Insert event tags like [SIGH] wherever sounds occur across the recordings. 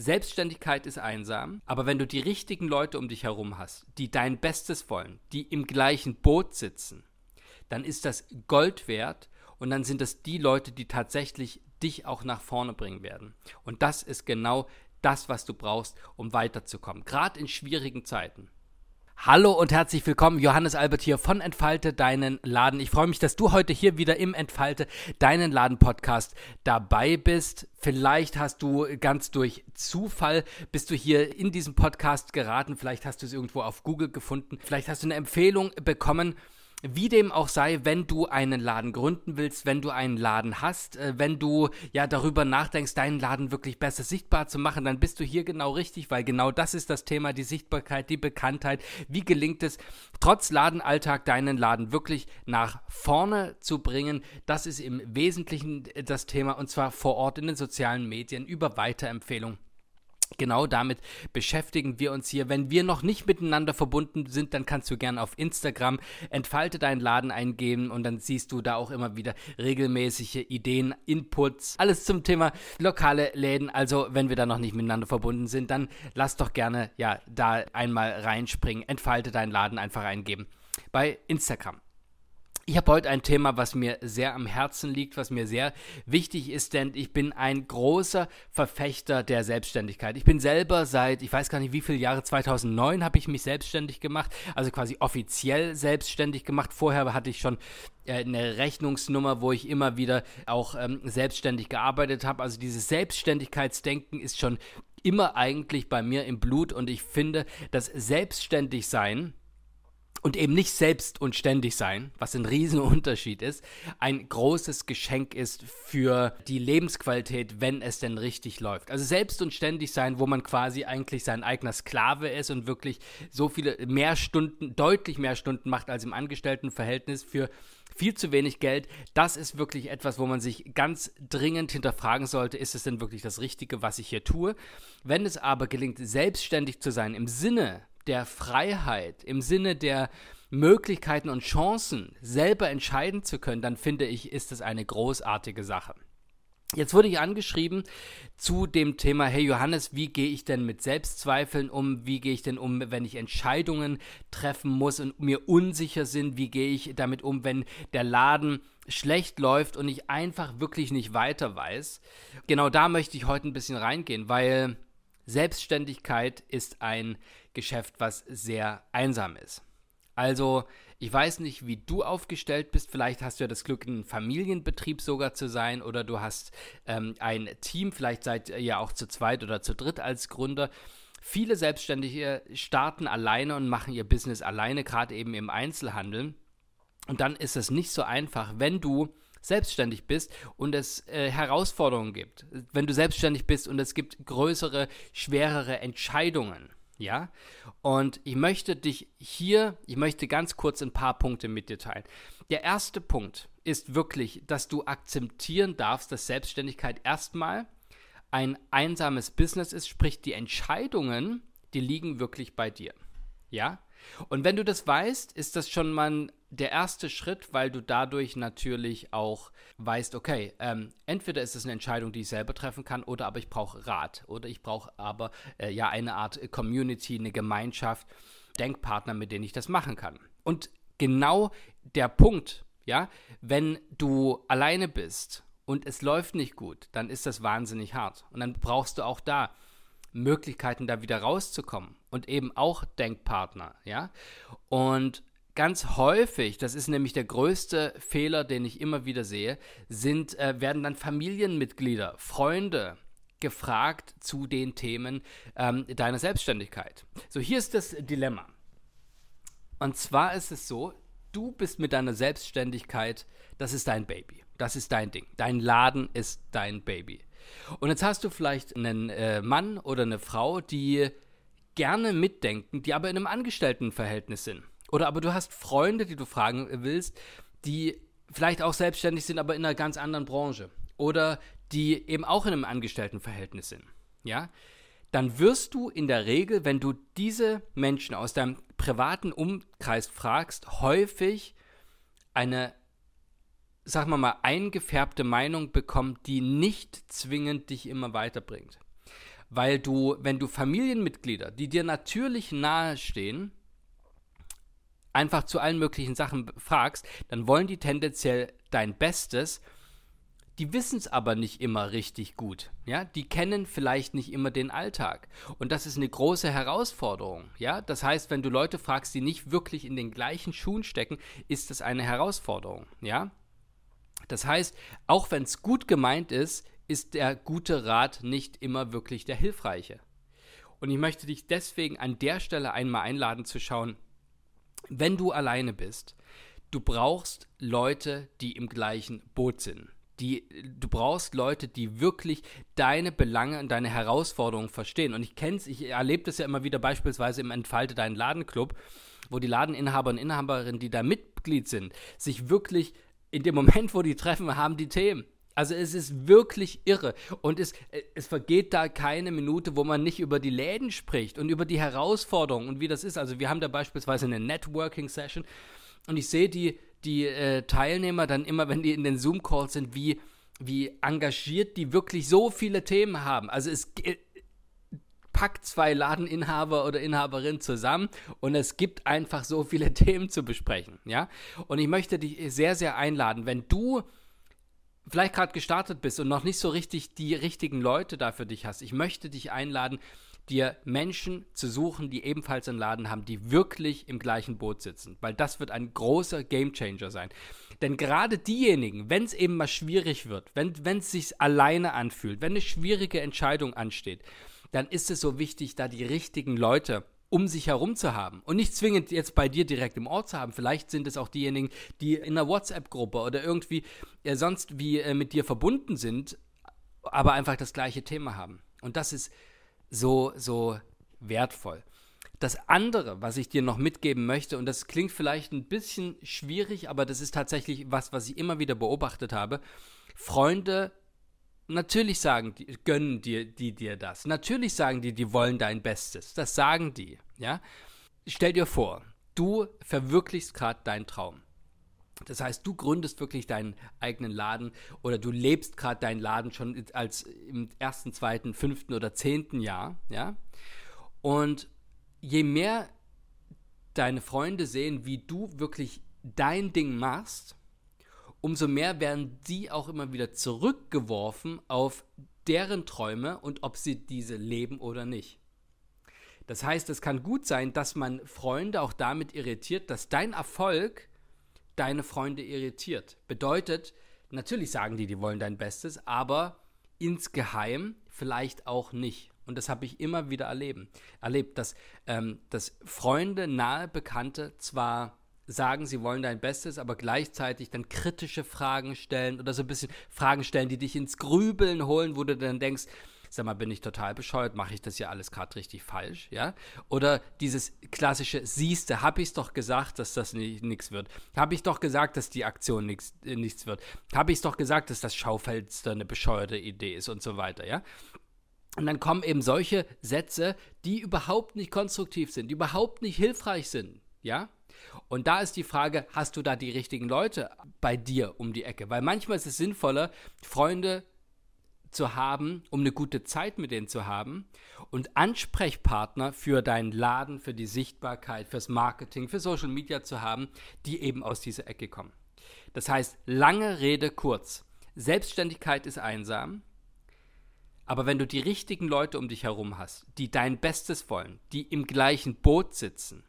Selbstständigkeit ist einsam, aber wenn du die richtigen Leute um dich herum hast, die dein Bestes wollen, die im gleichen Boot sitzen, dann ist das Gold wert und dann sind das die Leute, die tatsächlich dich auch nach vorne bringen werden. Und das ist genau das, was du brauchst, um weiterzukommen, gerade in schwierigen Zeiten. Hallo und herzlich willkommen, Johannes Albert hier von Entfalte deinen Laden. Ich freue mich, dass du heute hier wieder im Entfalte deinen Laden Podcast dabei bist. Vielleicht hast du ganz durch Zufall bist du hier in diesem Podcast geraten, vielleicht hast du es irgendwo auf Google gefunden, vielleicht hast du eine Empfehlung bekommen wie dem auch sei, wenn du einen Laden gründen willst, wenn du einen Laden hast, äh, wenn du ja darüber nachdenkst, deinen Laden wirklich besser sichtbar zu machen, dann bist du hier genau richtig, weil genau das ist das Thema, die Sichtbarkeit, die Bekanntheit. Wie gelingt es, trotz Ladenalltag deinen Laden wirklich nach vorne zu bringen? Das ist im Wesentlichen das Thema und zwar vor Ort in den sozialen Medien über Weiterempfehlung Genau damit beschäftigen wir uns hier. Wenn wir noch nicht miteinander verbunden sind, dann kannst du gerne auf Instagram entfalte deinen Laden eingeben und dann siehst du da auch immer wieder regelmäßige Ideen, Inputs, alles zum Thema lokale Läden. Also, wenn wir da noch nicht miteinander verbunden sind, dann lass doch gerne ja da einmal reinspringen. Entfalte deinen Laden einfach eingeben bei Instagram. Ich habe heute ein Thema, was mir sehr am Herzen liegt, was mir sehr wichtig ist, denn ich bin ein großer Verfechter der Selbstständigkeit. Ich bin selber seit, ich weiß gar nicht wie viele Jahre, 2009 habe ich mich selbstständig gemacht, also quasi offiziell selbstständig gemacht. Vorher hatte ich schon äh, eine Rechnungsnummer, wo ich immer wieder auch ähm, selbstständig gearbeitet habe. Also dieses Selbstständigkeitsdenken ist schon immer eigentlich bei mir im Blut und ich finde, dass Selbstständigsein und eben nicht selbst und ständig sein, was ein Riesenunterschied ist, ein großes Geschenk ist für die Lebensqualität, wenn es denn richtig läuft. Also selbst und ständig sein, wo man quasi eigentlich sein eigener Sklave ist und wirklich so viele mehr Stunden, deutlich mehr Stunden macht als im Angestelltenverhältnis für viel zu wenig Geld. Das ist wirklich etwas, wo man sich ganz dringend hinterfragen sollte, ist es denn wirklich das Richtige, was ich hier tue? Wenn es aber gelingt, selbstständig zu sein im Sinne der Freiheit, im Sinne der Möglichkeiten und Chancen, selber entscheiden zu können, dann finde ich, ist das eine großartige Sache. Jetzt wurde ich angeschrieben zu dem Thema, hey Johannes, wie gehe ich denn mit Selbstzweifeln um? Wie gehe ich denn um, wenn ich Entscheidungen treffen muss und mir unsicher sind? Wie gehe ich damit um, wenn der Laden schlecht läuft und ich einfach wirklich nicht weiter weiß? Genau da möchte ich heute ein bisschen reingehen, weil Selbstständigkeit ist ein Geschäft, was sehr einsam ist. Also, ich weiß nicht, wie du aufgestellt bist. Vielleicht hast du ja das Glück, ein Familienbetrieb sogar zu sein oder du hast ähm, ein Team. Vielleicht seid ihr ja auch zu zweit oder zu dritt als Gründer. Viele Selbstständige starten alleine und machen ihr Business alleine, gerade eben im Einzelhandel. Und dann ist es nicht so einfach, wenn du selbstständig bist und es äh, Herausforderungen gibt. Wenn du selbstständig bist und es gibt größere, schwerere Entscheidungen ja? Und ich möchte dich hier, ich möchte ganz kurz ein paar Punkte mit dir teilen. Der erste Punkt ist wirklich, dass du akzeptieren darfst, dass Selbstständigkeit erstmal ein einsames Business ist, sprich die Entscheidungen, die liegen wirklich bei dir. Ja? Und wenn du das weißt, ist das schon mal der erste Schritt, weil du dadurch natürlich auch weißt, okay, ähm, entweder ist es eine Entscheidung, die ich selber treffen kann, oder aber ich brauche Rat, oder ich brauche aber äh, ja eine Art Community, eine Gemeinschaft, Denkpartner, mit denen ich das machen kann. Und genau der Punkt, ja, wenn du alleine bist und es läuft nicht gut, dann ist das wahnsinnig hart. Und dann brauchst du auch da Möglichkeiten, da wieder rauszukommen und eben auch Denkpartner, ja. Und ganz häufig, das ist nämlich der größte Fehler, den ich immer wieder sehe, sind, äh, werden dann Familienmitglieder, Freunde gefragt zu den Themen ähm, deiner Selbstständigkeit. So, hier ist das Dilemma. Und zwar ist es so, du bist mit deiner Selbstständigkeit, das ist dein Baby, das ist dein Ding. Dein Laden ist dein Baby. Und jetzt hast du vielleicht einen äh, Mann oder eine Frau, die gerne mitdenken, die aber in einem Angestelltenverhältnis sind. Oder aber du hast Freunde, die du fragen willst, die vielleicht auch selbstständig sind, aber in einer ganz anderen Branche. Oder die eben auch in einem Angestelltenverhältnis sind. Ja? Dann wirst du in der Regel, wenn du diese Menschen aus deinem privaten Umkreis fragst, häufig eine, sagen wir mal, eingefärbte Meinung bekommen, die nicht zwingend dich immer weiterbringt. weil du, wenn du Familienmitglieder, die dir natürlich nahestehen, einfach zu allen möglichen Sachen fragst, dann wollen die tendenziell dein Bestes. Die wissen es aber nicht immer richtig gut. Ja, die kennen vielleicht nicht immer den Alltag. Und das ist eine große Herausforderung. Ja, das heißt, wenn du Leute fragst, die nicht wirklich in den gleichen Schuhen stecken, ist das eine Herausforderung. Ja, das heißt, auch wenn es gut gemeint ist, ist der gute Rat nicht immer wirklich der hilfreiche. Und ich möchte dich deswegen an der Stelle einmal einladen zu schauen, wenn du alleine bist, du brauchst Leute, die im gleichen Boot sind. Die, du brauchst Leute, die wirklich deine Belange und deine Herausforderungen verstehen. Und ich kenne es, ich erlebe das ja immer wieder beispielsweise im Entfalte deinen Ladenclub, wo die Ladeninhaber und Inhaberinnen, die da Mitglied sind, sich wirklich in dem Moment, wo die treffen, haben die Themen. Also es ist wirklich irre. Und es, es vergeht da keine Minute, wo man nicht über die Läden spricht und über die Herausforderungen und wie das ist. Also wir haben da beispielsweise eine Networking-Session und ich sehe die, die äh, Teilnehmer dann immer, wenn die in den Zoom-Calls sind, wie, wie engagiert die wirklich so viele Themen haben. Also es äh, packt zwei Ladeninhaber oder Inhaberinnen zusammen und es gibt einfach so viele [LAUGHS] Themen zu besprechen, ja? Und ich möchte dich sehr, sehr einladen, wenn du vielleicht gerade gestartet bist und noch nicht so richtig die richtigen Leute da für dich hast. Ich möchte dich einladen, dir Menschen zu suchen, die ebenfalls einen Laden haben, die wirklich im gleichen Boot sitzen, weil das wird ein großer Gamechanger sein. Denn gerade diejenigen, wenn es eben mal schwierig wird, wenn es sich alleine anfühlt, wenn eine schwierige Entscheidung ansteht, dann ist es so wichtig, da die richtigen Leute um sich herum zu haben. Und nicht zwingend jetzt bei dir direkt im Ort zu haben. Vielleicht sind es auch diejenigen, die in einer WhatsApp-Gruppe oder irgendwie äh, sonst wie äh, mit dir verbunden sind, aber einfach das gleiche Thema haben. Und das ist so, so wertvoll. Das andere, was ich dir noch mitgeben möchte, und das klingt vielleicht ein bisschen schwierig, aber das ist tatsächlich was, was ich immer wieder beobachtet habe. Freunde, natürlich sagen die, gönnen dir, die dir das. Natürlich sagen die, die wollen dein Bestes. Das sagen die, ja. Stell dir vor, du verwirklichst gerade deinen Traum. Das heißt, du gründest wirklich deinen eigenen Laden oder du lebst gerade deinen Laden schon als im ersten, zweiten, fünften oder zehnten Jahr, ja. Und je mehr deine Freunde sehen, wie du wirklich dein Ding machst, umso mehr werden sie auch immer wieder zurückgeworfen auf deren Träume und ob sie diese leben oder nicht. Das heißt, es kann gut sein, dass man Freunde auch damit irritiert, dass dein Erfolg deine Freunde irritiert. Bedeutet, natürlich sagen die, die wollen dein Bestes, aber insgeheim vielleicht auch nicht. Und das habe ich immer wieder erleben, erlebt, dass, ähm, dass Freunde, nahe Bekannte zwar sagen, sie wollen dein Bestes, aber gleichzeitig dann kritische Fragen stellen oder so ein bisschen Fragen stellen, die dich ins Grübeln holen, wo du dann denkst, sag mal, bin ich total bescheuert, mache ich das ja alles gerade richtig falsch, ja? Oder dieses klassische, siehste, habe ich doch gesagt, dass das nichts wird. Habe ich doch gesagt, dass die Aktion äh, nichts wird. Habe ich doch gesagt, dass das Schaufenster eine bescheuerte Idee ist und so weiter, ja? Und dann kommen eben solche Sätze, die überhaupt nicht konstruktiv sind, die überhaupt nicht hilfreich sind, ja? Und da ist die Frage, hast du da die richtigen Leute bei dir um die Ecke? Weil manchmal ist es sinnvoller, Freunde zu haben, um eine gute Zeit mit denen zu haben und Ansprechpartner für deinen Laden, für die Sichtbarkeit, fürs Marketing, für Social Media zu haben, die eben aus dieser Ecke kommen. Das heißt, lange Rede kurz. Selbstständigkeit ist einsam, aber wenn du die richtigen Leute um dich herum hast, die dein Bestes wollen, die im gleichen Boot sitzen,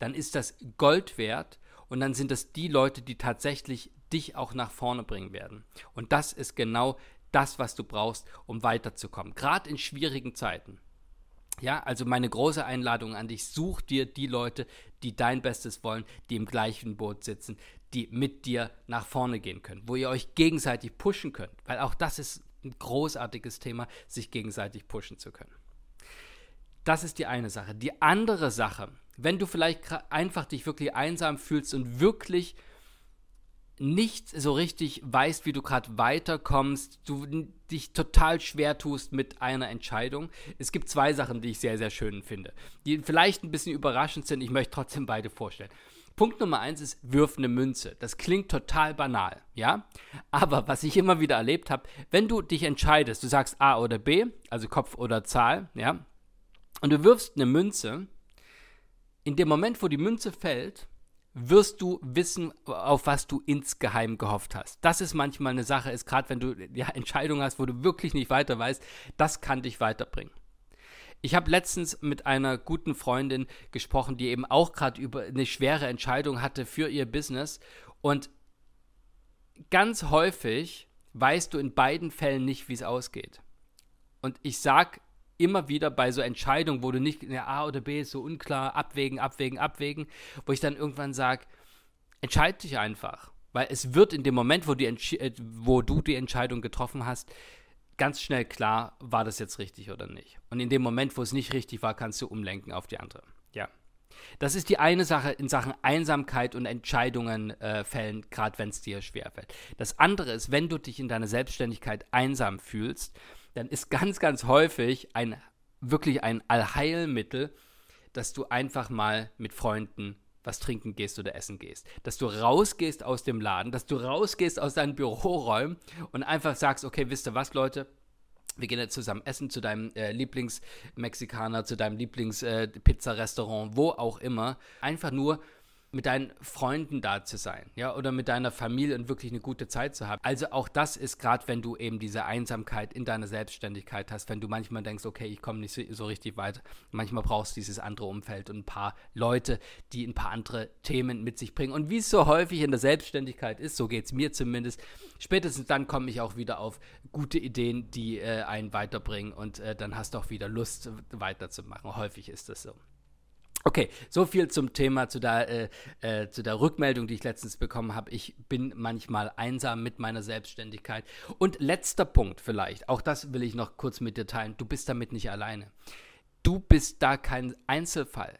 dann ist das Gold wert und dann sind das die Leute, die tatsächlich dich auch nach vorne bringen werden. Und das ist genau das, was du brauchst, um weiterzukommen, gerade in schwierigen Zeiten. Ja, also meine große Einladung an dich, such dir die Leute, die dein Bestes wollen, die im gleichen Boot sitzen, die mit dir nach vorne gehen können, wo ihr euch gegenseitig pushen könnt, weil auch das ist ein großartiges Thema, sich gegenseitig pushen zu können. Das ist die eine Sache. Die andere Sache, wenn du vielleicht einfach dich wirklich einsam fühlst und wirklich nicht so richtig weißt, wie du gerade weiterkommst, du dich total schwer tust mit einer Entscheidung. Es gibt zwei Sachen, die ich sehr, sehr schön finde, die vielleicht ein bisschen überraschend sind. Ich möchte trotzdem beide vorstellen. Punkt Nummer eins ist, wirf eine Münze. Das klingt total banal, ja? Aber was ich immer wieder erlebt habe, wenn du dich entscheidest, du sagst A oder B, also Kopf oder Zahl, ja? Und du wirfst eine Münze, in dem Moment, wo die Münze fällt, wirst du wissen, auf was du insgeheim gehofft hast. Das ist manchmal eine Sache, ist gerade wenn du ja, Entscheidungen hast, wo du wirklich nicht weiter weißt, das kann dich weiterbringen. Ich habe letztens mit einer guten Freundin gesprochen, die eben auch gerade über eine schwere Entscheidung hatte für ihr Business. Und ganz häufig weißt du in beiden Fällen nicht, wie es ausgeht. Und ich sage immer wieder bei so Entscheidungen, wo du nicht, ja, A oder B ist so unklar, abwägen, abwägen, abwägen, wo ich dann irgendwann sage, entscheide dich einfach. Weil es wird in dem Moment, wo, die, äh, wo du die Entscheidung getroffen hast, ganz schnell klar, war das jetzt richtig oder nicht. Und in dem Moment, wo es nicht richtig war, kannst du umlenken auf die andere. Ja. Das ist die eine Sache in Sachen Einsamkeit und Entscheidungen äh, fällen, gerade wenn es dir schwerfällt. Das andere ist, wenn du dich in deiner Selbstständigkeit einsam fühlst, dann ist ganz, ganz häufig ein wirklich ein Allheilmittel, dass du einfach mal mit Freunden was trinken gehst oder essen gehst. Dass du rausgehst aus dem Laden, dass du rausgehst aus deinen Büroräumen und einfach sagst, okay, wisst ihr was, Leute? Wir gehen jetzt zusammen essen zu deinem äh, Lieblingsmexikaner, zu deinem Lieblingspizzarestaurant, äh, wo auch immer. Einfach nur, mit deinen Freunden da zu sein, ja, oder mit deiner Familie und wirklich eine gute Zeit zu haben. Also auch das ist gerade, wenn du eben diese Einsamkeit in deiner Selbstständigkeit hast, wenn du manchmal denkst, okay, ich komme nicht so, richtig weiter. Manchmal brauchst du dieses andere Umfeld und ein paar Leute, die ein paar andere Themen mit sich bringen. Und wie es so häufig in der Selbstständigkeit ist, so geht es mir zumindest, spätestens dann komme ich auch wieder auf gute Ideen, die äh, einen weiterbringen und äh, dann hast du auch wieder Lust weiterzumachen. Häufig ist das so. Okay, so viel zum Thema, zu der, äh, äh, zu der Rückmeldung, die ich letztens bekommen habe. Ich bin manchmal einsam mit meiner Selbstständigkeit. Und letzter Punkt vielleicht, auch das will ich noch kurz mit dir teilen. Du bist damit nicht alleine. Du bist da kein Einzelfall.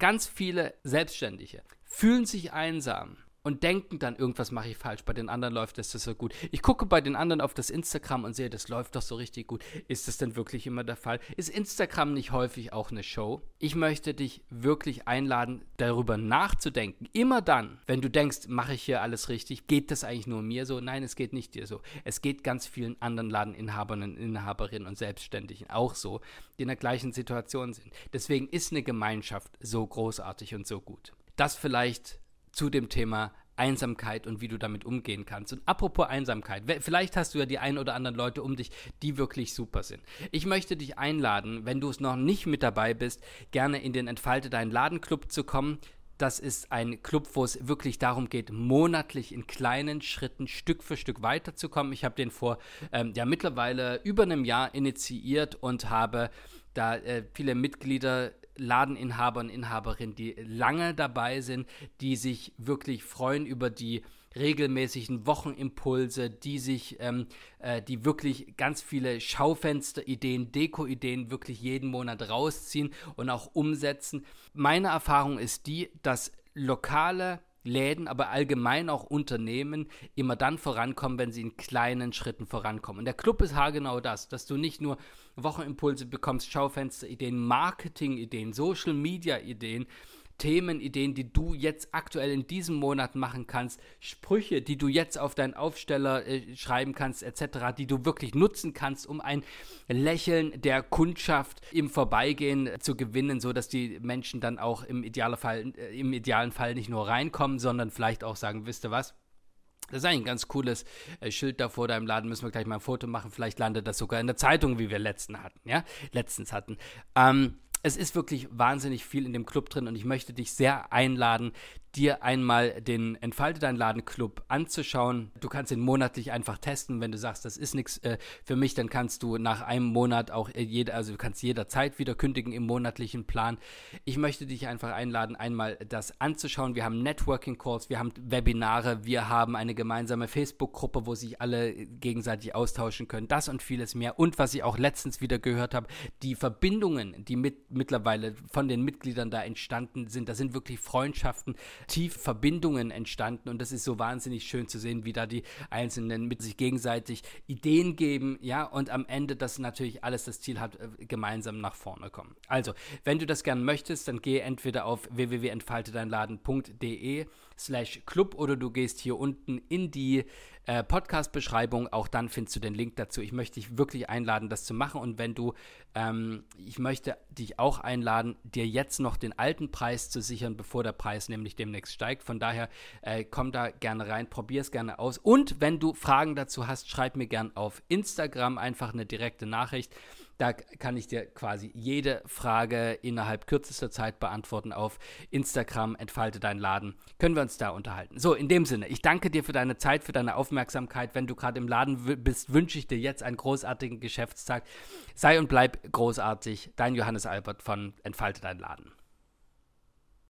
Ganz viele Selbstständige fühlen sich einsam und denken dann, irgendwas mache ich falsch. Bei den anderen läuft das so gut. Ich gucke bei den anderen auf das Instagram und sehe, das läuft doch so richtig gut. Ist das denn wirklich immer der Fall? Ist Instagram nicht häufig auch eine Show? Ich möchte dich wirklich einladen, darüber nachzudenken. Immer dann, wenn du denkst, mache ich hier alles richtig, geht das eigentlich nur mir so? Nein, es geht nicht dir so. Es geht ganz vielen anderen Ladeninhabern und Inhaberinnen und Selbstständigen auch so, die in der gleichen Situation sind. Deswegen ist eine Gemeinschaft so großartig und so gut. Das vielleicht zu dem Thema Einsamkeit und wie du damit umgehen kannst. Und apropos Einsamkeit, vielleicht hast du ja die ein oder anderen Leute um dich, die wirklich super sind. Ich möchte dich einladen, wenn du es noch nicht mit dabei bist, gerne in den Entfalte deinen Ladenclub zu kommen. Das ist ein Club, wo es wirklich darum geht, monatlich in kleinen Schritten Stück für Stück weiterzukommen. Ich habe den vor ähm, ja mittlerweile über einem Jahr initiiert und habe da äh, viele Mitglieder Ladeninhaber und Inhaberinnen, die lange dabei sind, die sich wirklich freuen über die regelmäßigen Wochenimpulse, die sich, ähm, äh, die wirklich ganz viele Schaufensterideen, Deko-Ideen wirklich jeden Monat rausziehen und auch umsetzen. Meine Erfahrung ist die, dass lokale Läden, aber allgemein auch Unternehmen immer dann vorankommen, wenn sie in kleinen Schritten vorankommen. Und der Club ist haargenau das, dass du nicht nur Wochenimpulse bekommst, Schaufensterideen, Marketingideen, Social Media Ideen, Themenideen, die du jetzt aktuell in diesem Monat machen kannst, Sprüche, die du jetzt auf deinen Aufsteller äh, schreiben kannst, etc., die du wirklich nutzen kannst, um ein Lächeln der Kundschaft im Vorbeigehen äh, zu gewinnen, sodass die Menschen dann auch im, idealen Fall, äh, im idealen Fall nicht nur reinkommen, sondern vielleicht auch sagen, wisst ihr was? Das ist eigentlich ein ganz cooles äh, Schild da vor deinem Laden. Müssen wir gleich mal ein Foto machen. Vielleicht landet das sogar in der Zeitung, wie wir letzten hatten, ja? Letztens hatten. Ähm, es ist wirklich wahnsinnig viel in dem Club drin und ich möchte dich sehr einladen, dir einmal den Entfalte dein Laden Club anzuschauen. Du kannst ihn monatlich einfach testen. Wenn du sagst, das ist nichts äh, für mich, dann kannst du nach einem Monat auch äh, jede, also du kannst jederzeit wieder kündigen im monatlichen Plan. Ich möchte dich einfach einladen, einmal das anzuschauen. Wir haben Networking Calls, wir haben Webinare, wir haben eine gemeinsame Facebook-Gruppe, wo sich alle gegenseitig austauschen können. Das und vieles mehr. Und was ich auch letztens wieder gehört habe, die Verbindungen, die mit, mittlerweile von den Mitgliedern da entstanden sind, das sind wirklich Freundschaften tief Verbindungen entstanden und das ist so wahnsinnig schön zu sehen, wie da die Einzelnen mit sich gegenseitig Ideen geben, ja, und am Ende das natürlich alles das Ziel hat, äh, gemeinsam nach vorne kommen. Also, wenn du das gerne möchtest, dann geh entweder auf www.entfaltedeinladen.de slash club oder du gehst hier unten in die äh, Podcast-Beschreibung. Auch dann findest du den Link dazu. Ich möchte dich wirklich einladen, das zu machen. Und wenn du, ähm, ich möchte dich auch einladen, dir jetzt noch den alten Preis zu sichern, bevor der Preis nämlich demnächst steigt. Von daher äh, komm da gerne rein, probier es gerne aus. Und wenn du Fragen dazu hast, schreib mir gerne auf Instagram einfach eine direkte Nachricht. Da kann ich dir quasi jede Frage innerhalb kürzester Zeit beantworten auf Instagram, entfalte deinen Laden. Können wir uns da unterhalten. So, in dem Sinne, ich danke dir für deine Zeit, für deine Aufmerksamkeit. Wenn du gerade im Laden bist, wünsche ich dir jetzt einen großartigen Geschäftstag. Sei und bleib großartig. Dein Johannes Albert von Entfalte deinen Laden.